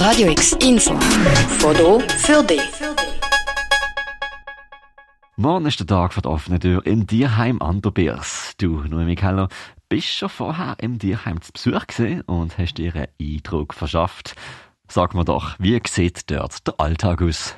Radio X Info. Foto für dich. Morgen ist der Tag für die offene Tür im Tierheim an der Biers. Du, Noemi Keller, bist schon vorher im Tierheim zu Besuch gesehen und hast dir einen Eindruck verschafft. Sag mir doch, wie sieht dort der Alltag aus?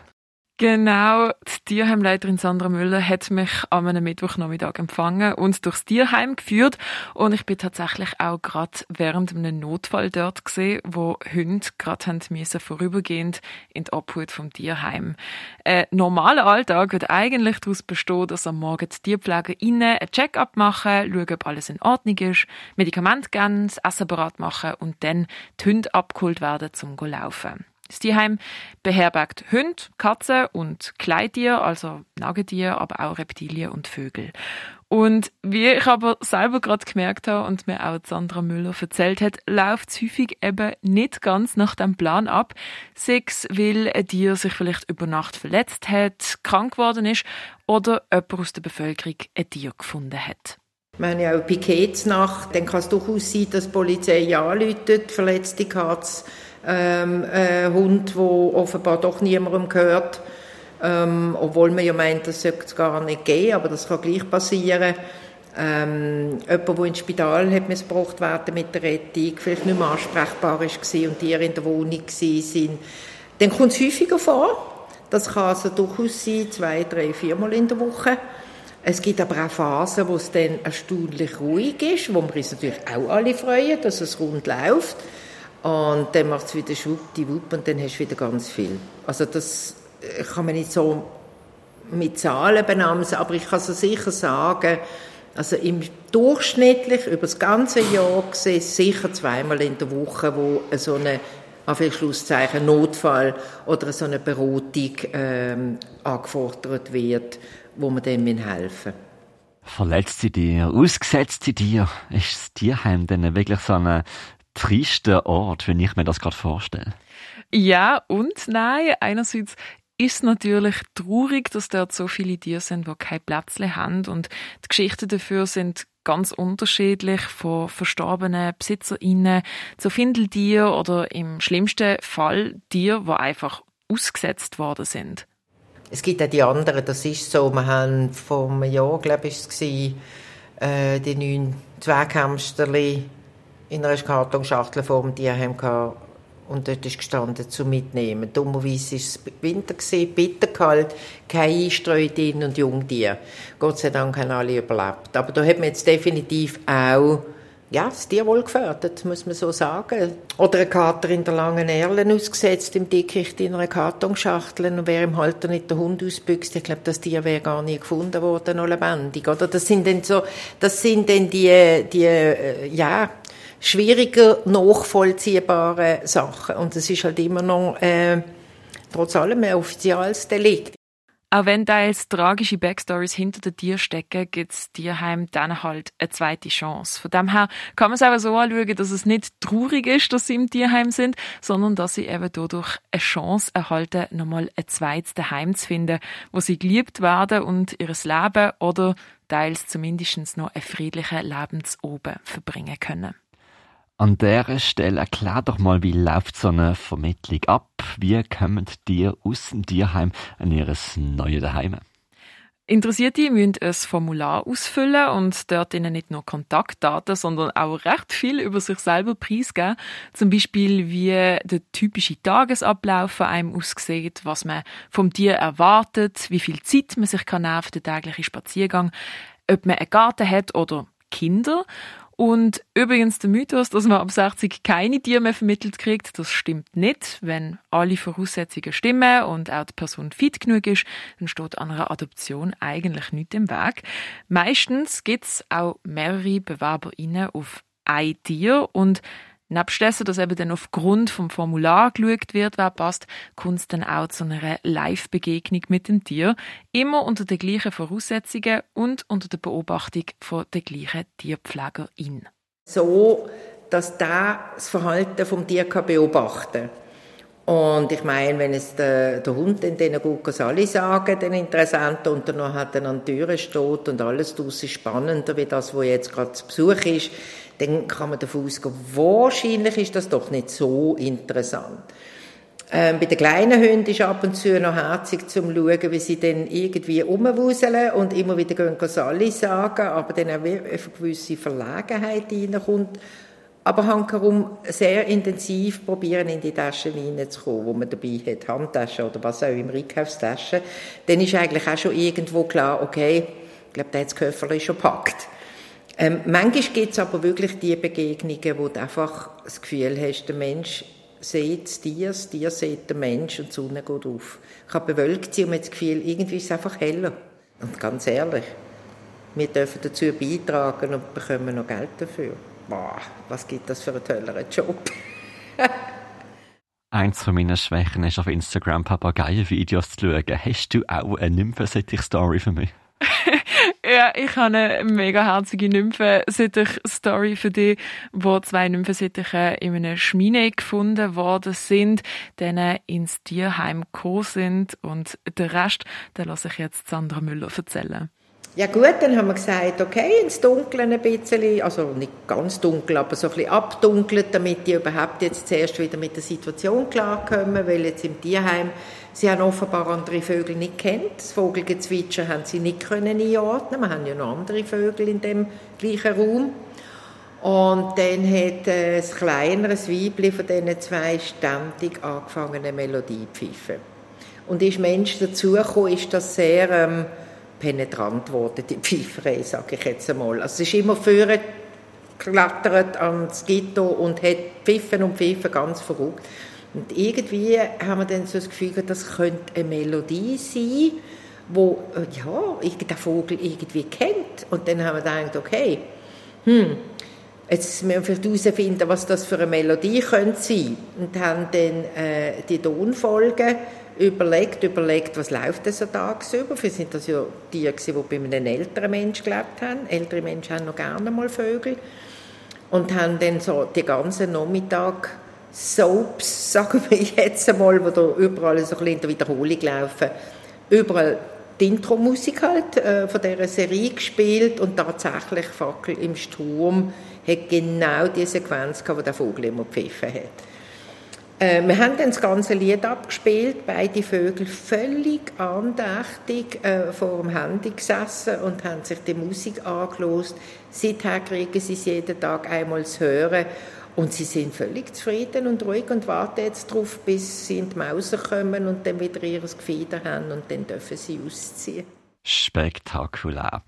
Genau, die Tierheimleiterin Sandra Müller hat mich am einem Mittwochnachmittag empfangen und durchs Tierheim geführt und ich bin tatsächlich auch gerade während einem Notfall dort gesehen, wo Hunde gerade vorübergehend in die Obhut vom Tierheim. Ein normaler Alltag wird eigentlich daraus bestehen, dass am Morgen die Tierpfleger innen ein Check-up machen, schauen, ob alles in Ordnung ist, Medikamente geben, Essen bereit machen und dann die Hunde abgeholt werden zum Laufen. Das Tierheim beherbergt Hunde, Katzen und Kleitier, also Nagetier, aber auch Reptilien und Vögel. Und wie ich aber selber gerade gemerkt habe und mir auch Sandra Müller erzählt hat, läuft es häufig eben nicht ganz nach dem Plan ab. Sechs, weil ein Tier sich vielleicht über Nacht verletzt hat, krank geworden ist oder jemand aus der Bevölkerung ein Tier gefunden hat. Wir haben ja auch Pikets nach, dann kann es durchaus sein, dass die Polizei anläutet, verletzte Katze ähm, äh, Hund, der offenbar doch niemandem gehört. Ähm, obwohl man ja meint, das sollte es gar nicht gehen, aber das kann gleich passieren. Ähm, jemand, der ins Spital hat missbraucht werden mit der Rettung, vielleicht nicht mehr ansprechbar war und die in der Wohnung waren. Dann kommt es häufiger vor. Das kann also durchaus sein, zwei, drei, viermal in der Woche. Es gibt aber auch Phasen, wo es dann erstaunlich ruhig ist, wo wir uns natürlich auch alle freuen, dass es rund läuft. Und dann macht es wieder schwuppdiwupp und dann hast du wieder ganz viel. Also das äh, kann man nicht so mit Zahlen benamsen, aber ich kann so sicher sagen, also im durchschnittlich über das ganze Jahr gesehen sicher zweimal in der Woche, wo so eine Schlusszeichen Notfall oder so eine Beratung ähm, angefordert wird, wo man dem helfen. Verletzte Tiere, ausgesetzte Tiere, ist das Tierheim denn wirklich so eine trister Ort, wenn ich mir das gerade vorstelle. Ja und nein. Einerseits ist es natürlich traurig, dass dort so viele Tiere sind, die kein Platz haben. Und die Geschichten dafür sind ganz unterschiedlich, von verstorbenen BesitzerInnen zu Findeltier oder im schlimmsten Fall Tiere, die einfach ausgesetzt worden sind. Es gibt auch die anderen, das ist so. Wir haben vor einem Jahr, glaube ich, es war, äh, die neun Zwerghamsterli in einer Kartonschachtel vor dem Tierheim gehabt und dort ist gestanden zum Mitnehmen. Dummerweise war es Winter, gewesen, bitterkalt, kein Einstreu drin und Jungtier. Gott sei Dank haben alle überlebt. Aber da hat man jetzt definitiv auch ja, das Tierwohl gefördert, muss man so sagen. Oder ein Kater in der langen Erlen ausgesetzt im Dickicht in einer Kartonschachtel und wer im Halter nicht den Hund ausbüchst, ich glaube, das Tier wäre gar nie gefunden worden, noch lebendig. Oder das sind dann so, das sind dann die, die, äh, ja, schwieriger nachvollziehbare Sachen. Und es ist halt immer noch äh, trotz allem ein offizielles Delikt. Auch wenn teils tragische Backstories hinter den Tieren stecken, gibt es Tierheim dann halt eine zweite Chance. Von dem her kann man es auch so anschauen, dass es nicht traurig ist, dass sie im Tierheim sind, sondern dass sie eben dadurch eine Chance erhalten, nochmal ein zweites Heim zu finden, wo sie geliebt werden und ihres Leben oder teils zumindest noch einen friedlichen Lebensoben verbringen können. An dieser Stelle erklär doch mal, wie läuft so eine Vermittlung ab? Wie kommen die aus dem Tierheim an ihr neues Daheim? Interessierte müssen ein Formular ausfüllen und dort ihnen nicht nur Kontaktdaten, sondern auch recht viel über sich selber preisgeben. Zum Beispiel, wie der typische Tagesablauf von einem aussieht, was man vom Tier erwartet, wie viel Zeit man sich kann nehmen für den täglichen Spaziergang, ob man einen Garten hat oder Kinder und übrigens der Mythos, dass man ab 60 keine Tiere mehr vermittelt kriegt, das stimmt nicht. Wenn alle Voraussetzungen stimmen und auch die Person fit genug ist, dann steht an einer Adoption eigentlich nichts im Weg. Meistens gibt es auch mehrere BewerberInnen auf ein Tier und Nebst dessen, dass eben dann aufgrund vom Formular geschaut wird, wer passt, kommt es dann auch zu einer Live-Begegnung mit dem Tier. Immer unter den gleichen Voraussetzungen und unter der Beobachtung von der gleichen Tierpflegerin. So, dass der das Verhalten vom Tier beobachten kann. Und ich meine, wenn es der, der Hund in den Guckers alle sagen, den Interessenten, und dann noch hat er an der Tür steht und alles draus ist spannender, wie das, wo jetzt gerade zu Besuch ist, dann kann man davon ausgehen, wahrscheinlich ist das doch nicht so interessant. Ähm, bei den kleinen Hunden ist ab und zu noch herzig zum schauen, wie sie dann irgendwie rumwuseln und immer wieder gehen Sally sagen, aber dann auch eine gewisse Verlegenheit reinkommt. Aber hankerum sehr intensiv probieren, in die Taschen reinzukommen, wo man dabei hat, Handtaschen oder was auch immer, Einkaufstaschen. Dann ist eigentlich auch schon irgendwo klar, okay, ich glaube, der hat das Köfferchen schon gepackt. Ähm, manchmal gibt es aber wirklich die Begegnungen, wo du einfach das Gefühl hast, der Mensch sieht das Tier, das Tier sieht den Mensch und die Sonne geht auf. Ich habe bewölkt sie und das Gefühl, irgendwie ist es einfach heller. Und ganz ehrlich, wir dürfen dazu beitragen und bekommen noch Geld dafür. Boah, was gibt das für einen tolleren Job? Eins von meinen Schwächen ist auf Instagram Papageien-Videos zu schauen. Hast du auch eine Nymphensittich-Story für mich? Ja, ich habe eine mega herzige Nymphensittich-Story für dich, wo zwei Nymphensittiche in einer Schmine gefunden worden sind, denen ins Tierheim gekommen sind und den Rest, den lasse ich jetzt Sandra Müller erzählen. Ja gut, dann haben wir gesagt, okay, ins Dunkeln ein bisschen, also nicht ganz dunkel, aber so ein bisschen abdunkelt, damit die überhaupt jetzt zuerst wieder mit der Situation klarkommen, weil jetzt im Tierheim, sie haben offenbar andere Vögel nicht kennt, das Vogelgezwitscher haben sie nicht können einordnen, wir haben ja noch andere Vögel in dem gleichen Raum. Und dann hat äh, das kleinere Weibchen von diesen zwei ständig angefangen, eine Melodie zu pfeifen. Und ist Mensch dazugekommen, ist das sehr... Ähm, penetrant geworden, die Pfeiferei, sage ich jetzt einmal. Also es ist immer vorher geklettert ans Gitter und hat pfiffen und pfiffen, ganz verrückt. Und irgendwie haben wir dann so das Gefühl, das könnte eine Melodie sein, wo äh, ja, der Vogel irgendwie kennt. Und dann haben wir gedacht, okay, hm, jetzt müssen wir herausfinden, was das für eine Melodie könnte sein. Und haben dann äh, die Tonfolgen überlegt, überlegt, was läuft denn so tagsüber. Wir sind das ja die, die bei einem älteren Menschen gelebt haben. Ältere Menschen haben noch gerne mal Vögel. Und haben dann so den ganzen Nachmittag Soaps, sagen wir jetzt einmal, wo da überall so ein bisschen in der Wiederholung laufen, überall die Intro-Musik halt äh, von dieser Serie gespielt und tatsächlich Fackel im Sturm hat genau die Sequenz gehabt, wo der Vogel immer gepfiffen hat. Äh, wir haben dann das ganze Lied abgespielt, beide Vögel völlig andächtig äh, vor dem Handy gesessen und haben sich die Musik angelost. Seither kriegen sie es jeden Tag einmal zu hören und sie sind völlig zufrieden und ruhig und warten jetzt darauf, bis sie in die Mauser kommen und dann wieder ihr Gefieder haben und dann dürfen sie ausziehen. Spektakulär.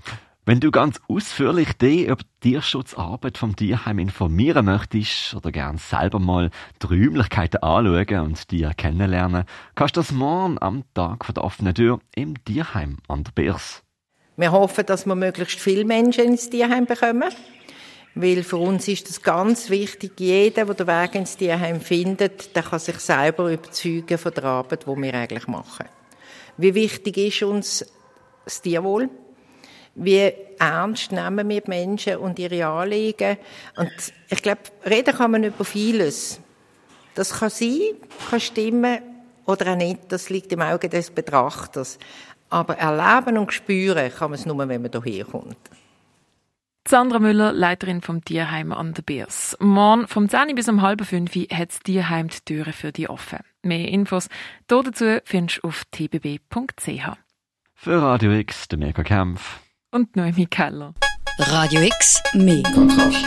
Wenn du ganz ausführlich dich über die Tierschutzarbeit vom Tierheim informieren möchtest oder gern selber mal die Räumlichkeiten anschauen und die kennenlernen, kannst du das morgen am Tag der offenen Tür im Tierheim an der Birs. Wir hoffen, dass wir möglichst viele Menschen ins Tierheim bekommen. Weil für uns ist das ganz wichtig, jeder, der den Weg ins Tierheim findet, der kann sich selber überzeugen von der Arbeit, die wir eigentlich machen. Wie wichtig ist uns das Tierwohl? Wie ernst nehmen wir die Menschen und ihre Anliegen. Und ich glaube, reden kann man über vieles. Das kann sein, kann stimmen oder auch nicht. Das liegt im Auge des Betrachters. Aber erleben und spüren kann man es nur, wenn man hierher kommt. Sandra Müller, Leiterin vom Tierheim an der Biers. Morgen vom 10 bis um halb 5 hat das Tierheim die Türen für dich offen. Mehr Infos dazu findest du auf tbb.ch. Für Radio X, der Mega Kampf und Noemi Keller. Radio X, mehr Kontrast.